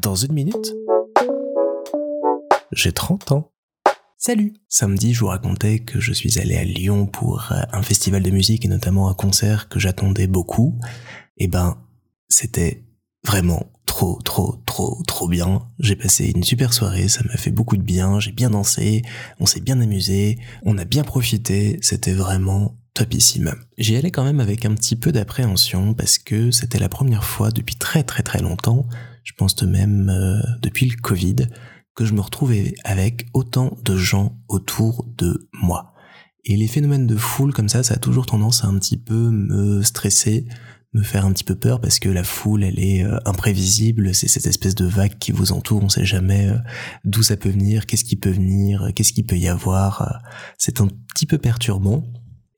Dans une minute, j'ai 30 ans. Salut Samedi, je vous racontais que je suis allé à Lyon pour euh, un festival de musique et notamment un concert que j'attendais beaucoup. Et eh ben, c'était vraiment trop, trop, trop, trop bien. J'ai passé une super soirée, ça m'a fait beaucoup de bien, j'ai bien dansé, on s'est bien amusé, on a bien profité, c'était vraiment topissime. J'y allais quand même avec un petit peu d'appréhension parce que c'était la première fois depuis très très très longtemps, je pense de même euh, depuis le Covid, que je me retrouvais avec autant de gens autour de moi. Et les phénomènes de foule comme ça, ça a toujours tendance à un petit peu me stresser, me faire un petit peu peur parce que la foule, elle est euh, imprévisible, c'est cette espèce de vague qui vous entoure, on sait jamais euh, d'où ça peut venir, qu'est-ce qui peut venir, qu'est-ce qui peut y avoir. C'est un petit peu perturbant.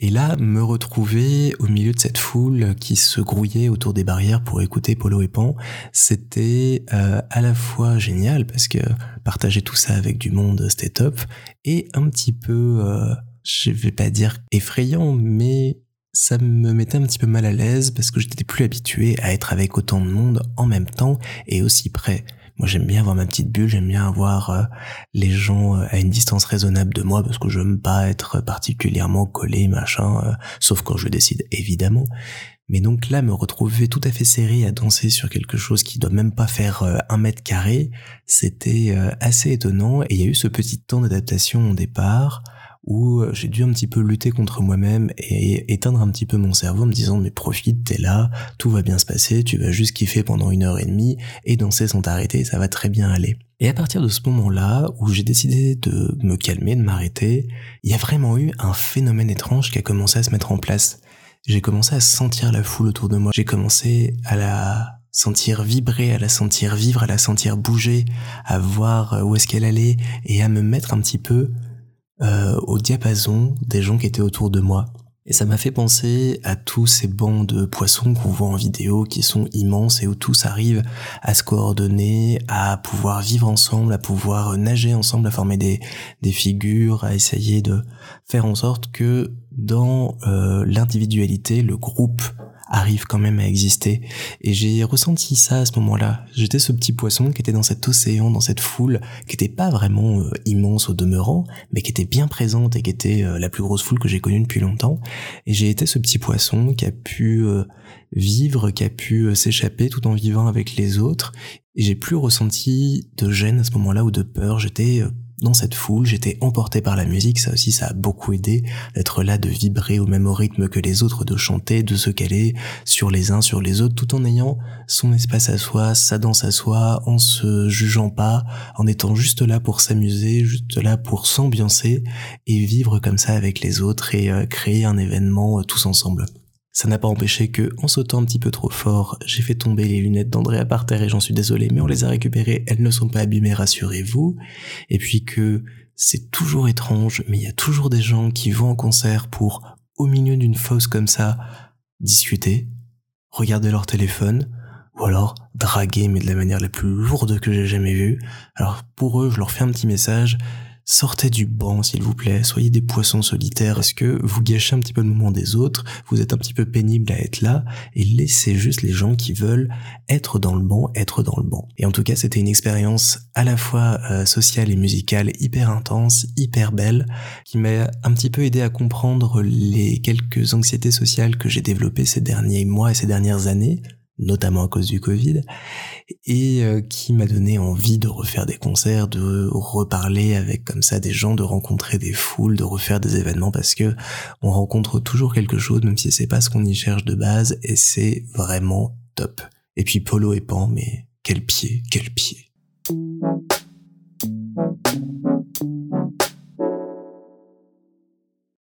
Et là, me retrouver au milieu de cette foule qui se grouillait autour des barrières pour écouter Polo et Pan, c'était euh, à la fois génial parce que partager tout ça avec du monde, c'était top, et un petit peu, euh, je vais pas dire effrayant, mais ça me mettait un petit peu mal à l'aise parce que j'étais plus habitué à être avec autant de monde en même temps et aussi près. Moi, j'aime bien avoir ma petite bulle, j'aime bien avoir euh, les gens euh, à une distance raisonnable de moi parce que je veux pas être particulièrement collé, machin, euh, sauf quand je décide, évidemment. Mais donc là, me retrouver tout à fait serré à danser sur quelque chose qui doit même pas faire un mètre carré, c'était assez étonnant et il y a eu ce petit temps d'adaptation au départ où euh, j'ai dû un petit peu lutter contre moi-même et éteindre un petit peu mon cerveau en me disant mais profite, t'es là, tout va bien se passer, tu vas juste kiffer pendant une heure et demie et danser sans t'arrêter, ça va très bien aller. Et à partir de ce moment-là, où j'ai décidé de me calmer, de m'arrêter, il y a vraiment eu un phénomène étrange qui a commencé à se mettre en place. J'ai commencé à sentir la foule autour de moi, j'ai commencé à la sentir vibrer, à la sentir vivre, à la sentir bouger, à voir où est-ce qu'elle allait et à me mettre un petit peu euh, au diapason des gens qui étaient autour de moi. Et ça m'a fait penser à tous ces bancs de poissons qu'on voit en vidéo qui sont immenses et où tous arrivent à se coordonner, à pouvoir vivre ensemble, à pouvoir nager ensemble, à former des, des figures, à essayer de faire en sorte que dans euh, l'individualité, le groupe arrive quand même à exister. Et j'ai ressenti ça à ce moment-là. J'étais ce petit poisson qui était dans cet océan, dans cette foule, qui était pas vraiment euh, immense au demeurant, mais qui était bien présente et qui était euh, la plus grosse foule que j'ai connue depuis longtemps. Et j'ai été ce petit poisson qui a pu euh, vivre, qui a pu s'échapper tout en vivant avec les autres. Et j'ai plus ressenti de gêne à ce moment-là ou de peur. J'étais dans cette foule, j'étais emporté par la musique, ça aussi ça a beaucoup aidé d'être là, de vibrer au même rythme que les autres, de chanter, de se caler sur les uns, sur les autres, tout en ayant son espace à soi, sa danse à soi, en se jugeant pas, en étant juste là pour s'amuser, juste là pour s'ambiancer et vivre comme ça avec les autres et euh, créer un événement euh, tous ensemble. Ça n'a pas empêché que, en sautant un petit peu trop fort, j'ai fait tomber les lunettes d'Andrea par terre et j'en suis désolé, mais on les a récupérées, elles ne sont pas abîmées, rassurez-vous. Et puis que c'est toujours étrange, mais il y a toujours des gens qui vont en concert pour, au milieu d'une fosse comme ça, discuter, regarder leur téléphone, ou alors draguer, mais de la manière la plus lourde que j'ai jamais vue. Alors pour eux, je leur fais un petit message, Sortez du banc, s'il vous plaît. Soyez des poissons solitaires. Est-ce que vous gâchez un petit peu le moment des autres? Vous êtes un petit peu pénible à être là et laissez juste les gens qui veulent être dans le banc, être dans le banc. Et en tout cas, c'était une expérience à la fois euh, sociale et musicale hyper intense, hyper belle, qui m'a un petit peu aidé à comprendre les quelques anxiétés sociales que j'ai développées ces derniers mois et ces dernières années notamment à cause du Covid, et euh, qui m'a donné envie de refaire des concerts, de reparler avec comme ça des gens, de rencontrer des foules, de refaire des événements parce que on rencontre toujours quelque chose, même si c'est pas ce qu'on y cherche de base, et c'est vraiment top. Et puis Polo et Pan, mais quel pied, quel pied.